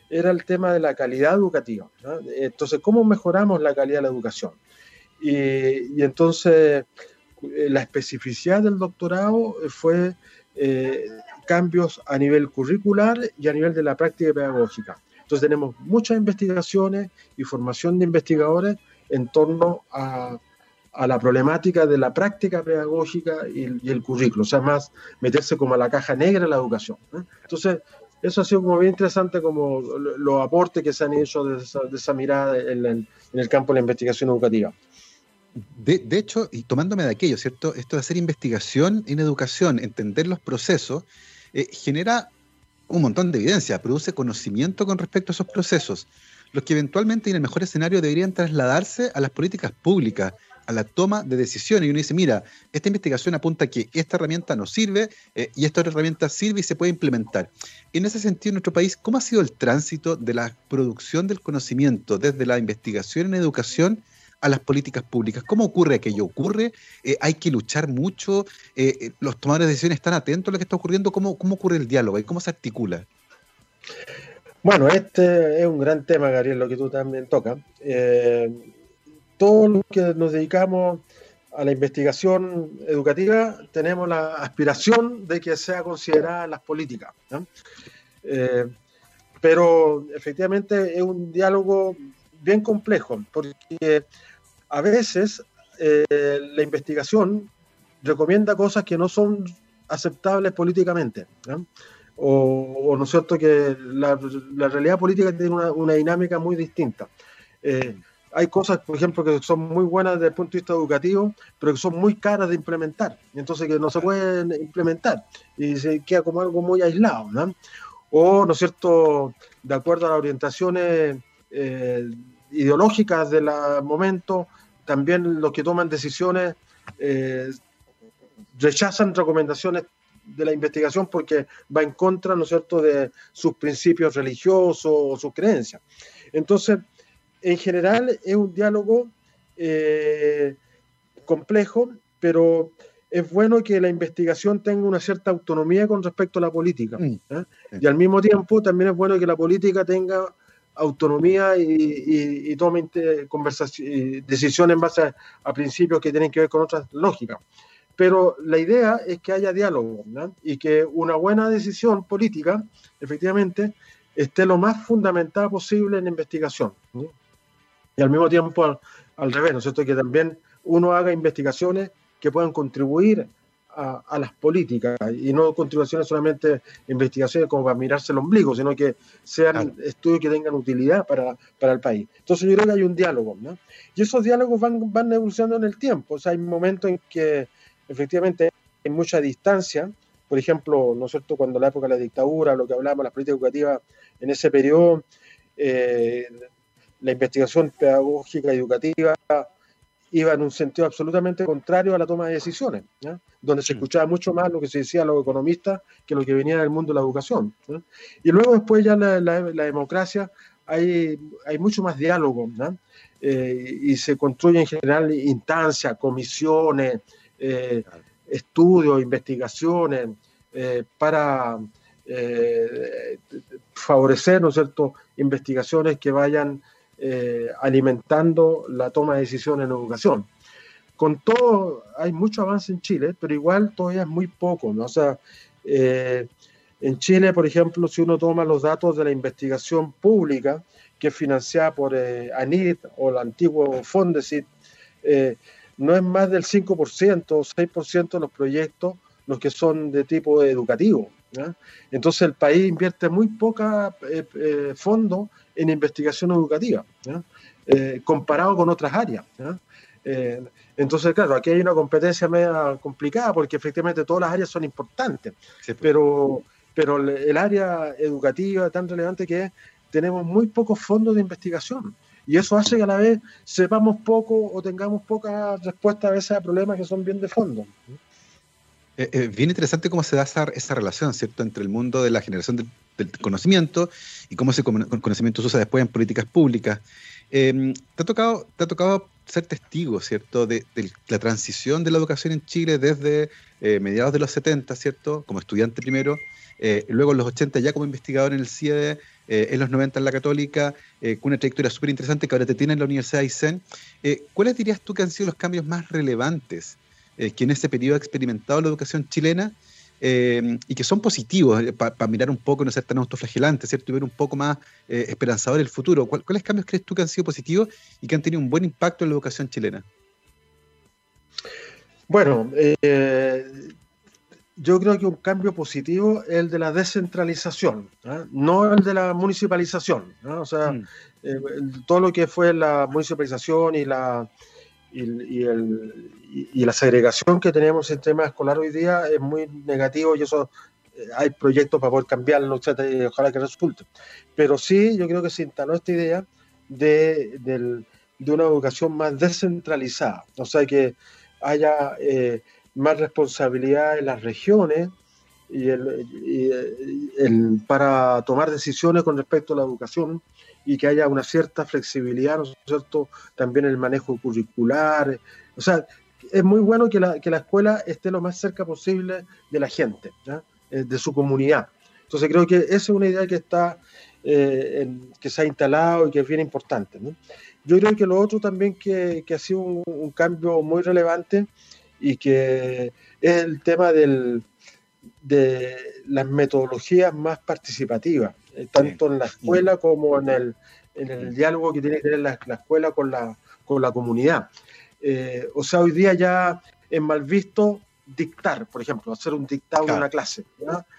era el tema de la calidad educativa. Entonces, ¿cómo mejoramos la calidad de la educación? Y, y entonces eh, la especificidad del doctorado fue eh, cambios a nivel curricular y a nivel de la práctica pedagógica. Entonces tenemos muchas investigaciones y formación de investigadores en torno a, la problemática de la práctica pedagógica y, el currículo, o sea, más meterse como a la caja negra de la educación. Entonces, eso ha sido como bien interesante como los aportes que se han hecho de esa, mirada en, en, el campo de la investigación educativa. De, hecho, y tomándome de aquello, ¿cierto? Esto de hacer investigación en educación, entender los procesos, eh, genera un montón de evidencia, produce conocimiento con respecto a esos procesos, los que eventualmente en el mejor escenario deberían trasladarse a las políticas públicas, a la toma de decisiones. Y uno dice, mira, esta investigación apunta a que esta herramienta no sirve eh, y esta herramienta sirve y se puede implementar. En ese sentido, en nuestro país, ¿cómo ha sido el tránsito de la producción del conocimiento desde la investigación en educación a las políticas públicas. ¿Cómo ocurre aquello? ¿Ocurre? Eh, ¿Hay que luchar mucho? Eh, eh, ¿Los tomadores de decisiones están atentos a lo que está ocurriendo? ¿Cómo, cómo ocurre el diálogo y cómo se articula? Bueno, este es un gran tema, Gabriel, lo que tú también tocas. todos los que nos dedicamos a la investigación educativa tenemos la aspiración de que sea considerada las políticas. pero efectivamente es un diálogo bien complejo, porque a veces eh, la investigación recomienda cosas que no son aceptables políticamente. O, ¿no es cierto?, que la, realidad política tiene una, dinámica muy distinta. Eh, hay cosas, por ejemplo, que son muy buenas desde el punto de vista educativo, pero que son muy caras de implementar, entonces que no se pueden implementar y se queda como algo muy aislado. ¿no? O, ¿no es cierto?, de acuerdo a las orientaciones eh, ideológicas del momento, también los que toman decisiones eh, rechazan recomendaciones de la investigación porque va en contra, ¿no es cierto?, de sus principios religiosos o sus creencias. Entonces, en general es un diálogo eh, complejo, pero es bueno que la investigación tenga una cierta autonomía con respecto a la política. Mm. ¿eh? Y al mismo tiempo también es bueno que la política tenga autonomía y, tome decisiones en base a, principios que tienen que ver con otras lógicas. Pero la idea es que haya diálogo y que una buena decisión política, efectivamente, esté lo más fundamentada posible en investigación. Y al mismo tiempo al, revés, ¿no es cierto? Que también uno haga investigaciones que puedan contribuir a, las políticas y no contribuciones solamente investigaciones como para mirarse el ombligo, sino que sean estudios que tengan utilidad para, para, el país. Entonces yo creo que hay un diálogo, ¿no? Y esos diálogos van, van evolucionando en el tiempo. O sea, hay momentos en que efectivamente hay mucha distancia, por ejemplo, ¿no es cierto?, cuando la época de la dictadura, lo que hablábamos, las políticas educativas en ese periodo, eh, la investigación pedagógica y educativa iba en un sentido absolutamente contrario a la toma de decisiones, donde se escuchaba mucho más lo que se decía a los economistas que lo que venía del mundo de la educación. Y luego después ya la, la, democracia hay, hay mucho más diálogo eh, y se construyen en general instancias, comisiones, eh, estudios, investigaciones eh, para favorecer, ¿no es cierto?, investigaciones que vayan eh, alimentando la toma de decisiones en educación. Con todo, hay mucho avance en Chile, pero igual todavía es muy poco. ¿no? O sea, eh, en Chile, por ejemplo, si uno toma los datos de la investigación pública, que es financiada por eh, ANIT o el antiguo Fondesit, no es más del 5% o 6% de los proyectos los que son de tipo educativo. Entonces el país invierte muy poca fondo en investigación educativa, eh, comparado con otras áreas. Eh, entonces, claro, aquí hay una competencia media complicada porque efectivamente todas las áreas son importantes, pues. pero, pero el área educativa es tan relevante que tenemos muy pocos fondos de investigación. Y eso hace que a la vez sepamos poco o tengamos poca respuesta a veces a problemas que son bien de fondo. Eh, bien interesante cómo se da esa, esa, relación, ¿cierto?, entre el mundo de la generación de, del conocimiento y cómo ese conocimiento se usa después en políticas públicas. Em, te, ha tocado, te ha tocado ser testigo, ¿cierto?, de, la transición de la educación en Chile desde eh, mediados de los 70, ¿cierto?, como estudiante primero, eh, luego en los 80 ya como investigador en el CIEDE, eh, en los 90 en la Católica, con una trayectoria súper interesante que ahora te tiene en la Universidad de Aysén. ¿Cuáles dirías tú que han sido los cambios más relevantes que en ese periodo ha experimentado la educación chilena eh, y que son positivos eh, para mirar un poco, no ser tan autoflagelante, ¿cierto? Y ver un poco más eh, esperanzador el futuro. ¿Cuáles cambios crees tú que han sido positivos y que han tenido un buen impacto en la educación chilena? Bueno, yo creo que un cambio positivo es el de la descentralización, no el de la municipalización. O sea, mm. todo lo que fue la municipalización y la y, el, y, la segregación que tenemos en tema escolar hoy día es muy negativo y eso eh, hay proyectos para poder cambiarlo, y ojalá que resulte. Pero sí, yo creo que se instaló esta idea de, de una educación más descentralizada, o sea, que haya eh, más responsabilidad en las regiones y, el, el, para tomar decisiones con respecto a la educación y que haya una cierta flexibilidad, ¿no es cierto? También el manejo curricular. O sea, es muy bueno que la, que la escuela esté lo más cerca posible de la gente, eh, de su comunidad. Entonces creo que esa es una idea que está, eh, que se ha instalado y que es bien importante. Yo creo que lo otro también que, que ha sido un, cambio muy relevante y que es el tema del, de las metodologías más participativas, eh, tanto en la escuela como en el, en el diálogo que tiene que tener la, escuela con la, con la comunidad. Eh, o sea, hoy día ya es mal visto dictar, por ejemplo, hacer un dictado en una clase.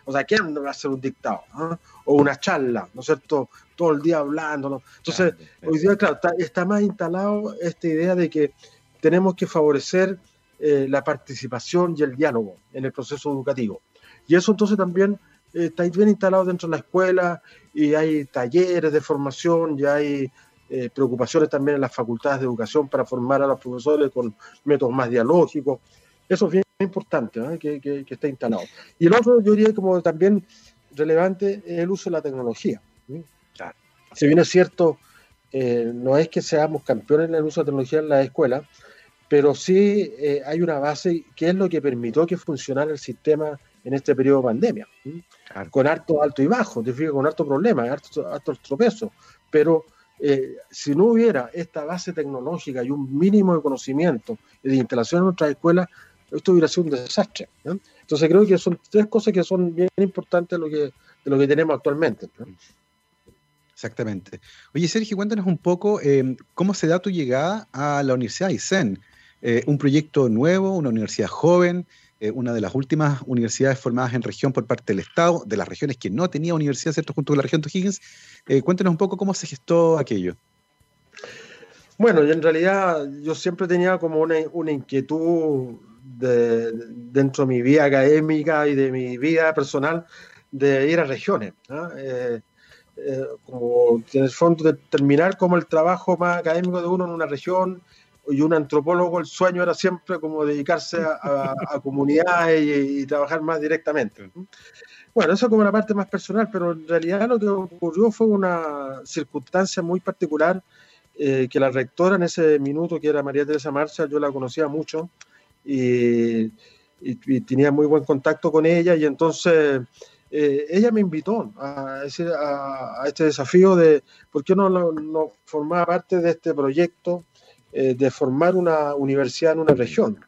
O sea, ¿quién va a hacer un dictado? Ah? O una charla, ¿no es cierto? Todo el día hablando. Entonces, hoy día, claro, está, más instalado esta idea de que tenemos que favorecer eh, la participación y el diálogo en el proceso educativo. Y eso entonces también eh, está bien instalado dentro de la escuela y hay talleres de formación, y hay eh, preocupaciones también en las facultades de educación para formar a los profesores con métodos más dialógicos. Eso es bien importante, ¿eh? que, que, esté instalado. Y el otro, yo diría como también relevante, es el uso de la tecnología. Si bien es cierto, no es que seamos campeones en el uso de la tecnología en la escuela, pero sí hay una base que es lo que permitió que funcionara el sistema en este periodo de pandemia, con harto alto y bajo, con harto problema, harto, harto tropezo, pero eh, si no hubiera esta base tecnológica y un mínimo de conocimiento y de instalación en nuestras escuelas, esto hubiera sido un desastre. Entonces creo que son tres cosas que son bien importantes de lo que, de lo que tenemos actualmente. Exactamente. Oye, Sergio, cuéntanos un poco eh, cómo se da tu llegada a la Universidad de ISEN. Eh, un proyecto nuevo, una universidad joven, eh, una de las últimas universidades formadas en región por parte del Estado, de las regiones que no tenía universidad, ¿cierto? Junto con la región de Higgins. Eh, cuéntanos un poco cómo se gestó aquello. Bueno, en realidad yo siempre tenía como una, inquietud dentro de mi vida académica y de mi vida personal de ir a regiones. Eh, como en el fondo de terminar como el trabajo más académico de uno en una región y un antropólogo el sueño era siempre como dedicarse a, comunidades y, trabajar más directamente. Bueno, eso como la parte más personal, pero en realidad lo que ocurrió fue una circunstancia muy particular eh, que la rectora en ese minuto, que era María Teresa Marcha, yo la conocía mucho y, tenía muy buen contacto con ella y entonces eh, ella me invitó a, a, este desafío de por qué no, no formaba parte de este proyecto eh, de formar una universidad en una región,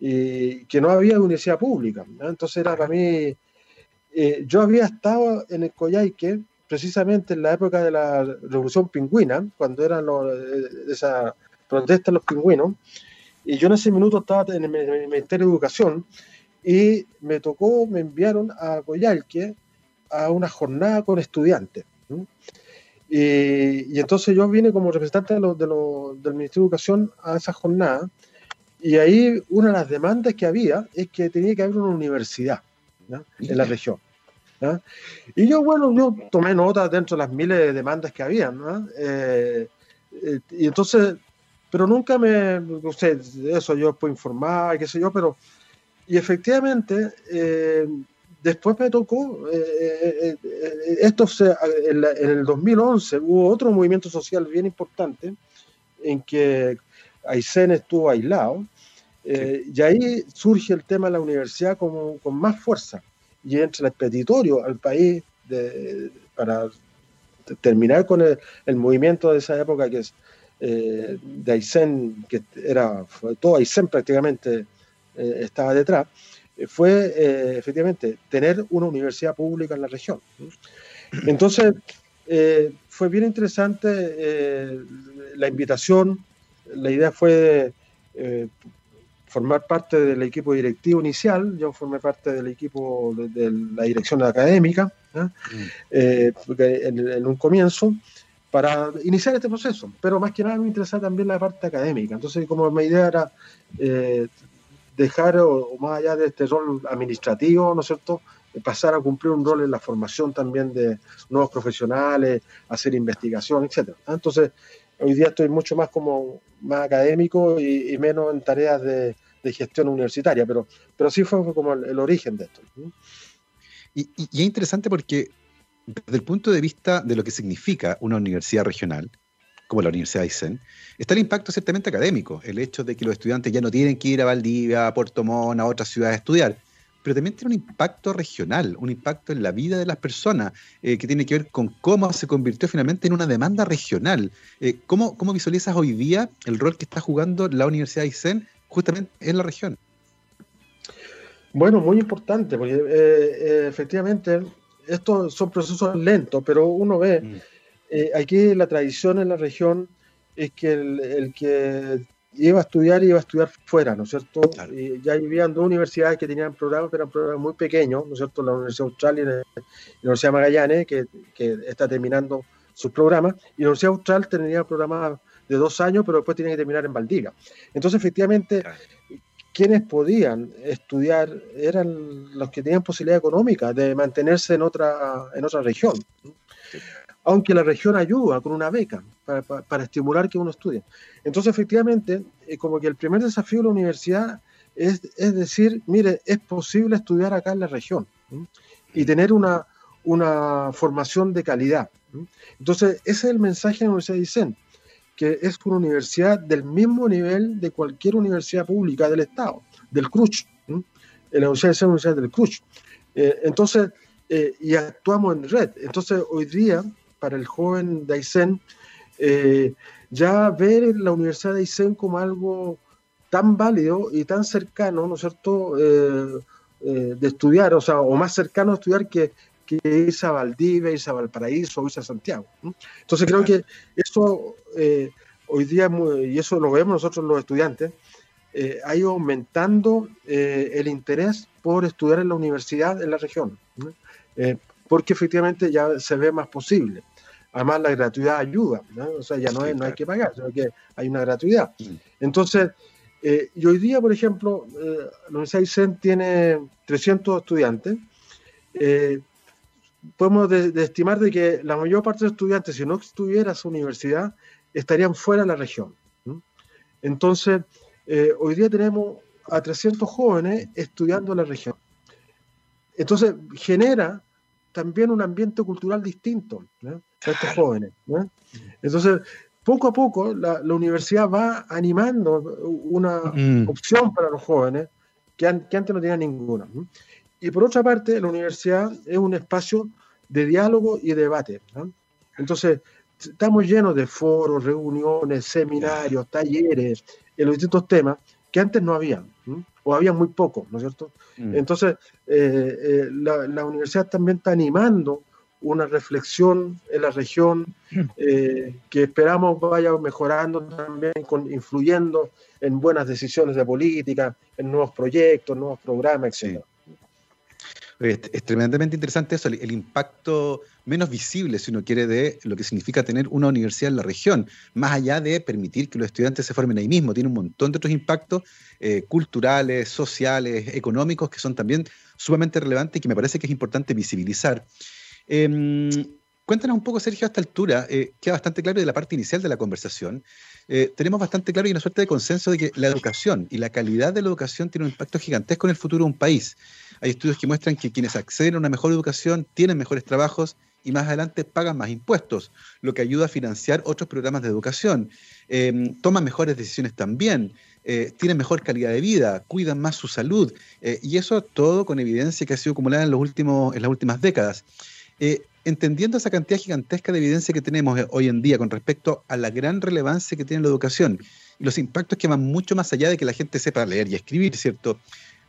y que no había universidad pública. Entonces era para mí, eh, yo había estado en el Coyhaique precisamente en la época de la Revolución Pingüina, cuando eran eh, esa protesta de los pingüinos, y yo en ese minuto estaba en el Ministerio de Educación y me tocó, me enviaron a Coyhaique a una jornada con estudiantes. Y, entonces yo vine como representante de del Ministerio de Educación a esa jornada y ahí una de las demandas que había es que tenía que haber una universidad en la región. Y yo, bueno, yo tomé nota dentro de las miles de demandas que había. Eh, eh, y entonces, pero nunca me, no sé, eso yo puedo informar, qué sé yo, pero, y efectivamente, eh, Después me tocó, eh, eh, eh, esto en, el 2011 hubo otro movimiento social bien importante en que Aysén estuvo aislado, y ahí surge el tema de la universidad como, con más fuerza, y entra el expeditorio al país para terminar con el, movimiento de esa época que es de Aysén, que era todo Aysén prácticamente estaba detrás fue eh, efectivamente tener una universidad pública en la región. Entonces, eh, fue bien interesante eh, la invitación, la idea fue formar parte del equipo directivo inicial, yo formé parte del equipo de, la dirección académica mm. en, un comienzo para iniciar este proceso, pero más que nada me interesaba también la parte académica, entonces como mi idea era dejar, o, más allá de este rol administrativo, ¿no es cierto?, pasar a cumplir un rol en la formación también de nuevos profesionales, hacer investigación, etcétera. Entonces, hoy día estoy mucho más como más académico y, menos en tareas de, gestión universitaria, pero, pero sí fue como el, origen de esto. Y, es interesante porque desde el punto de vista de lo que significa una universidad regional, como la Universidad de Aysén, está el impacto ciertamente académico, el hecho de que los estudiantes ya no tienen que ir a Valdivia, a Puerto Montt, a otras ciudades a estudiar, pero también tiene un impacto regional, un impacto en la vida de las personas, eh, que tiene que ver con cómo se convirtió finalmente en una demanda regional. Eh, ¿cómo, ¿cómo, visualizas hoy día el rol que está jugando la Universidad de Aysén justamente en la región? Bueno, muy importante, porque eh, efectivamente estos son procesos lentos, pero uno ve, mm. Eh, aquí la tradición en la región es que el, que iba a estudiar iba a estudiar fuera, ¿no es cierto? Y ya vivían dos universidades que tenían programas, pero eran programas muy pequeños, ¿no es cierto? La Universidad Austral y la Universidad Magallanes, que, que está terminando sus programas, y la Universidad Austral tenía programas de dos años, pero después tiene que terminar en Valdivia. Entonces, efectivamente, quienes podían estudiar eran los que tenían posibilidad económica de mantenerse en otra, en otra región. Aunque la región ayuda con una beca para, estimular que uno estudie. Entonces, efectivamente, eh, como que el primer desafío de la universidad es, es decir, mire, es posible estudiar acá en la región y tener una, una formación de calidad. Entonces, ese es el mensaje de la Universidad de Dicen que es una universidad del mismo nivel de cualquier universidad pública del Estado, del CRUCH. La universidad es una universidad del CRUCH. Eh, entonces, eh, y actuamos en red. Entonces, hoy día, para el joven de Aysén, eh, ya ver la Universidad de Aysén como algo tan válido y tan cercano, ¿no es cierto?, de estudiar, o sea, o más cercano a estudiar que, que irse a Valdivia, irse a Valparaíso o irse a Santiago. Entonces creo que eso eh, hoy día, y eso lo vemos nosotros los estudiantes, eh, ha ido aumentando eh, el interés por estudiar en la universidad en la región, porque efectivamente ya se ve más posible. Además, la gratuidad ayuda, o sea, ya no, no hay que pagar, sino que hay una gratuidad. Entonces, y hoy día, por ejemplo, la Universidad de Isen tiene 300 estudiantes, podemos estimar de que la mayor parte de los estudiantes, si no estuviera su universidad, estarían fuera de la región. Entonces, eh, hoy día tenemos a 300 jóvenes estudiando en la región. Entonces, genera también un ambiente cultural distinto para estos jóvenes. Entonces, poco a poco la, universidad va animando una mm. opción para los jóvenes que, antes no tenían ninguna. Y por otra parte, la universidad es un espacio de diálogo y debate. Entonces, estamos llenos de foros, reuniones, seminarios, talleres, en los distintos temas que antes no habían, o había muy poco, ¿no es cierto? Mm. Entonces, eh, eh, la, universidad también está animando una reflexión en la región mm. eh, que esperamos vaya mejorando también, con, influyendo en buenas decisiones de política, en nuevos proyectos, nuevos programas, etc. Es, tremendamente interesante eso, el, impacto menos visible, si uno quiere, de lo que significa tener una universidad en la región, más allá de permitir que los estudiantes se formen ahí mismo. Tiene un montón de otros impactos eh, culturales, sociales, económicos, que son también sumamente relevantes y que me parece que es importante visibilizar. Em, cuéntanos un poco, Sergio, a esta altura, eh, queda bastante claro de la parte inicial de la conversación. Eh, tenemos bastante claro y una suerte de consenso de que la educación y la calidad de la educación tiene un impacto gigantesco en el futuro de un país. Hay estudios que muestran que quienes acceden a una mejor educación tienen mejores trabajos y más adelante pagan más impuestos, lo que ayuda a financiar otros programas de educación. Em, toman mejores decisiones también, eh, tienen mejor calidad de vida, cuidan más su salud, eh, y eso todo con evidencia que ha sido acumulada en, los últimos, en las últimas décadas. Eh, entendiendo esa cantidad gigantesca de evidencia que tenemos hoy en día con respecto a la gran relevancia que tiene la educación y los impactos que van mucho más allá de que la gente sepa leer y escribir, ¿cierto?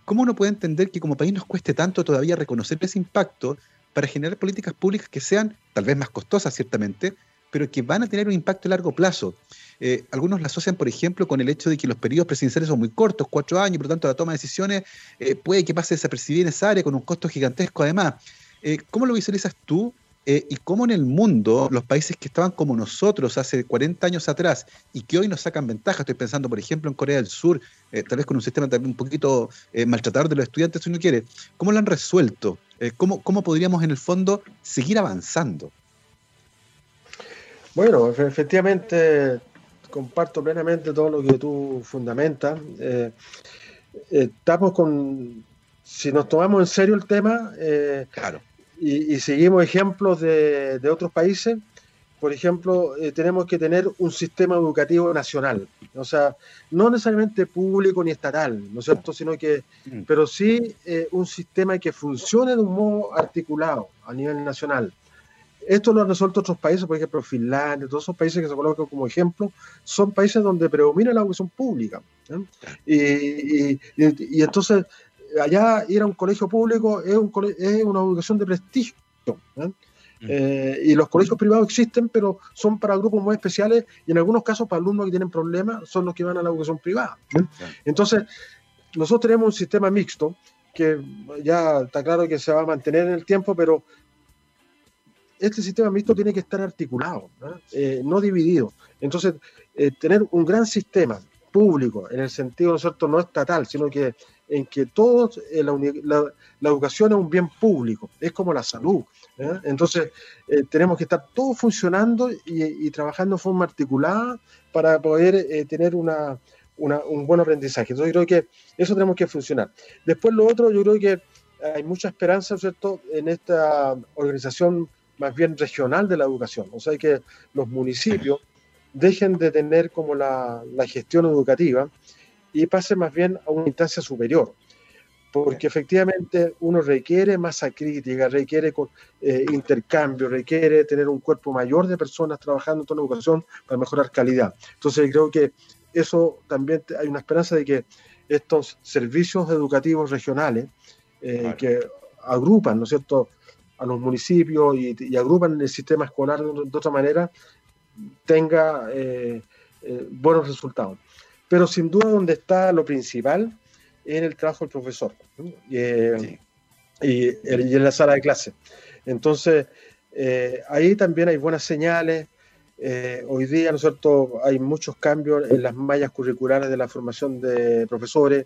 ¿Cómo uno puede entender que como país nos cueste tanto todavía reconocer ese impacto para generar políticas públicas que sean tal vez más costosas, ciertamente, pero que van a tener un impacto a largo plazo? Eh, algunos la asocian, por ejemplo, con el hecho de que los periodos presidenciales son muy cortos, cuatro años, por lo tanto la toma de decisiones eh, puede que pase desapercibida en esa área con un costo gigantesco además. Eh, ¿Cómo lo visualizas tú eh, y cómo en el mundo los países que estaban como nosotros hace 40 años atrás y que hoy nos sacan ventaja, estoy pensando por ejemplo en Corea del Sur, eh, tal vez con un sistema también un poquito eh, maltratador de los estudiantes si uno quiere, ¿cómo lo han resuelto? ¿cómo, ¿Cómo podríamos en el fondo seguir avanzando? Bueno, efectivamente comparto plenamente todo lo que tú fundamentas. estamos con, si nos tomamos en serio el tema, claro y, seguimos ejemplos de, otros países, por ejemplo, eh, tenemos que tener un sistema educativo nacional, o sea, no necesariamente público ni estatal, ¿no es cierto?, sino que, mm. pero sí eh, un sistema que funcione de un modo articulado a nivel nacional. Esto lo han resuelto otros países, por ejemplo, Finlandia, todos esos países que se colocan como ejemplo, son países donde predomina la educación pública. Y, y, entonces allá ir a un colegio público es, un, es una educación de prestigio. Mm. Eh, y los colegios privados existen, pero son para grupos muy especiales y en algunos casos para alumnos que tienen problemas son los que van a la educación privada. Entonces, nosotros tenemos un sistema mixto que ya está claro que se va a mantener en el tiempo, pero este sistema mixto tiene que estar articulado, no, eh, dividido. Entonces, eh, tener un gran sistema público, en el sentido ¿no, cierto? no estatal, sino que en que todos, eh, la, educación es un bien público, es como la salud. Entonces, tenemos que estar todos funcionando y, trabajando de forma articulada para poder tener una, un buen aprendizaje. Entonces, yo creo que eso tenemos que funcionar. Después, lo otro, yo creo que hay mucha esperanza, en esta organización más bien regional de la educación. O sea, que los municipios dejen de tener como la, gestión educativa y pasen más bien a una instancia superior. Porque efectivamente uno requiere masa crítica, requiere eh, intercambio, requiere tener un cuerpo mayor de personas trabajando en toda la educación para mejorar calidad. Entonces creo que eso también hay una esperanza de que estos servicios educativos regionales eh, que agrupan, ¿no es cierto?, a los municipios y, agrupan el sistema escolar de, otra manera, tenga eh, buenos resultados. Pero sin duda donde está lo principal es en el trabajo del profesor eh, y, en la sala de clase. Entonces, ahí también hay buenas señales. hoy día, ¿no es cierto?, hay muchos cambios en las mallas curriculares de la formación de profesores.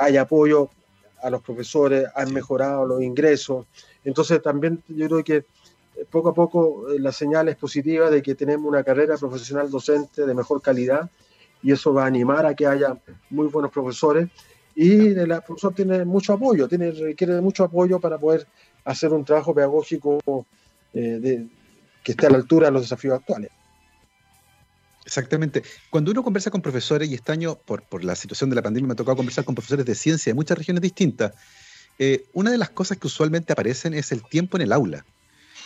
hay apoyo a los profesores, han mejorado los ingresos. Entonces también yo creo que eh, poco a poco eh, la señal es positiva de que tenemos una carrera profesional docente de mejor calidad y eso va a animar a que haya muy buenos profesores y el profesor tiene mucho apoyo, tiene, requiere mucho apoyo para poder hacer un trabajo pedagógico eh, que esté a la altura de los desafíos actuales. Exactamente. Cuando uno conversa con profesores, y este año, por, por la situación de la pandemia, me ha tocado conversar con profesores de ciencia de muchas regiones distintas, eh, una de las cosas que usualmente aparecen es el tiempo en el aula.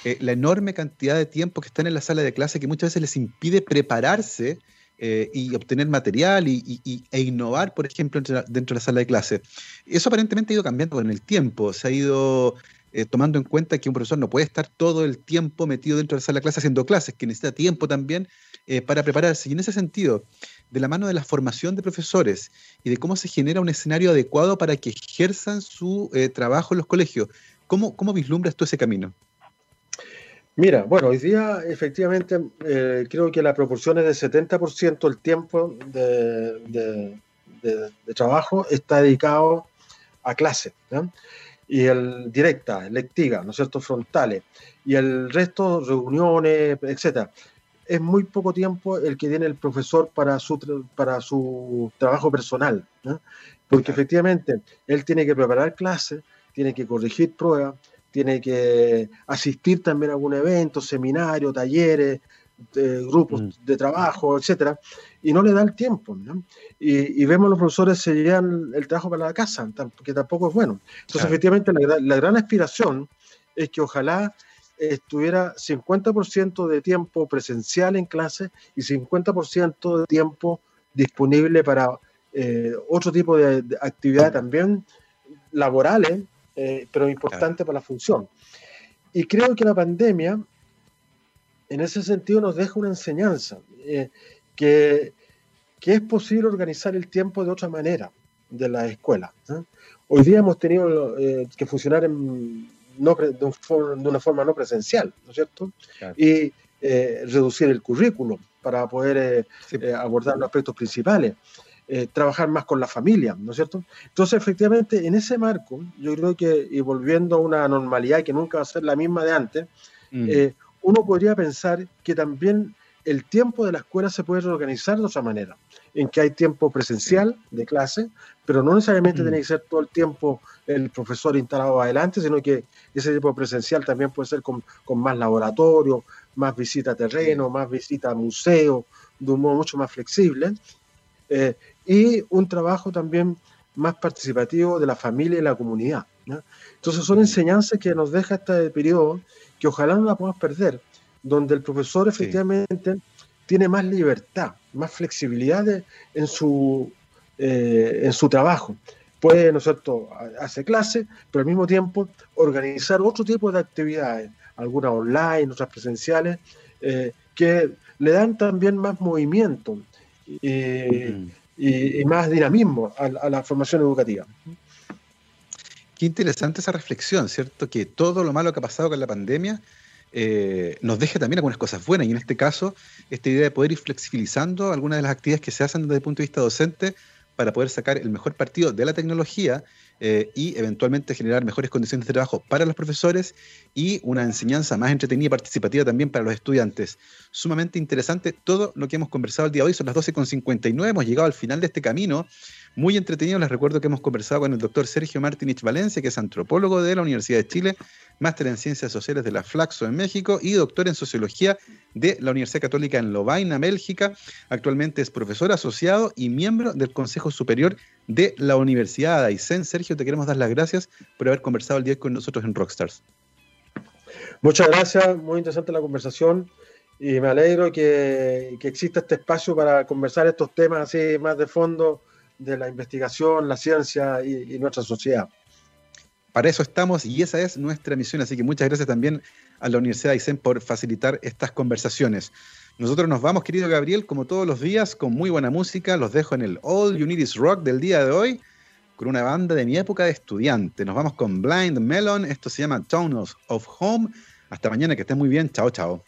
Eh, la enorme cantidad de tiempo que están en la sala de clase que muchas veces les impide prepararse eh, y obtener material y, e innovar, por ejemplo, dentro de la sala de clase. Eso aparentemente ha ido cambiando con el tiempo. Se ha ido eh, tomando en cuenta que un profesor no puede estar todo el tiempo metido dentro de la sala de clase haciendo clases, que necesita tiempo también eh, para prepararse. Y en ese sentido, de la mano de la formación de profesores y de cómo se genera un escenario adecuado para que ejerzan su trabajo en los colegios, ¿cómo, ¿cómo vislumbras tú ese camino? Mira, bueno, hoy día efectivamente creo que la proporción es de 70% el tiempo de, trabajo está dedicado a clase y el directa, lectiva, ¿no es cierto?, frontales, y el resto, reuniones, etcétera. Es muy poco tiempo el que tiene el profesor para su, para su trabajo personal, porque efectivamente él tiene que preparar clases, tiene que corregir pruebas, tiene que asistir también a algún evento, seminario, talleres, grupos mm. de trabajo, etcétera, y no le da el tiempo. Y, vemos los profesores se llevan el trabajo para la casa, que tampoco es bueno. Entonces, efectivamente, la, gran aspiración es que ojalá estuviera 50% de tiempo presencial en clase y 50% de tiempo disponible para eh, otro tipo de, actividades también laborales, eh, pero importantes para la función. Y creo que la pandemia en ese sentido nos deja una enseñanza, eh, que, es posible organizar el tiempo de otra manera de la escuela. Hoy día hemos tenido eh, que funcionar en, de, una forma no presencial, ¿no es cierto? Y eh, reducir el currículo para poder abordar los aspectos principales. Trabajar más con la familia, ¿no es cierto? Entonces, efectivamente, en ese marco, yo creo que, y volviendo a una normalidad que nunca va a ser la misma de antes, mm uno podría pensar que también el tiempo de la escuela se puede reorganizar de otra manera, en que hay tiempo presencial de clase, pero no necesariamente mm. tiene que ser todo el tiempo el profesor instalado adelante, sino que ese tiempo presencial también puede ser con, más laboratorio, más visita a terreno, más visita a museo, de un modo mucho más flexible, eh, y un trabajo también más participativo de la familia y la comunidad. Entonces son enseñanzas que nos deja este periodo que ojalá no la podamos perder, donde el profesor efectivamente tiene más libertad, más flexibilidad en, su, eh, en su trabajo, puede, ¿no es cierto?, hacer clase, pero al mismo tiempo organizar otro tipo de actividades, algunas online, otras presenciales, eh, que le dan también más movimiento y, más dinamismo a, la formación educativa. Qué interesante esa reflexión, ¿cierto? Que todo lo malo que ha pasado con la pandemia eh, nos deja también algunas cosas buenas. Y en este caso, esta idea de poder ir flexibilizando algunas de las actividades que se hacen desde el punto de vista docente para poder sacar el mejor partido de la tecnología eh, y eventualmente generar mejores condiciones de trabajo para los profesores y una enseñanza más entretenida y participativa también para los estudiantes. Sumamente interesante todo lo que hemos conversado el día de hoy. Son las 12.59, hemos llegado al final de este camino. Muy entretenido, les recuerdo que hemos conversado con el doctor Sergio Martínez Valencia, que es antropólogo de la Universidad de Chile, máster en Ciencias Sociales de la Flaxo en México y doctor en Sociología de la Universidad Católica en Lovaina, Bélgica. Actualmente es profesor asociado y miembro del Consejo Superior de la Universidad de Aysén. Sergio, te queremos dar las gracias por haber conversado el día con nosotros en Rockstars. Muchas gracias, muy interesante la conversación y me alegro que, exista este espacio para conversar estos temas así más de fondo de la investigación, la ciencia y nuestra sociedad. Para eso estamos y esa es nuestra misión. Así que muchas gracias también a la Universidad de Aysén por facilitar estas conversaciones. Nosotros nos vamos, querido Gabriel, como todos los días, con muy buena música. Los dejo en el All Is Rock del día de hoy, con una banda de mi época de estudiante. Nos vamos con Blind Melon. Esto se llama Town of Home. Hasta mañana, que estén muy bien. Chao, chao.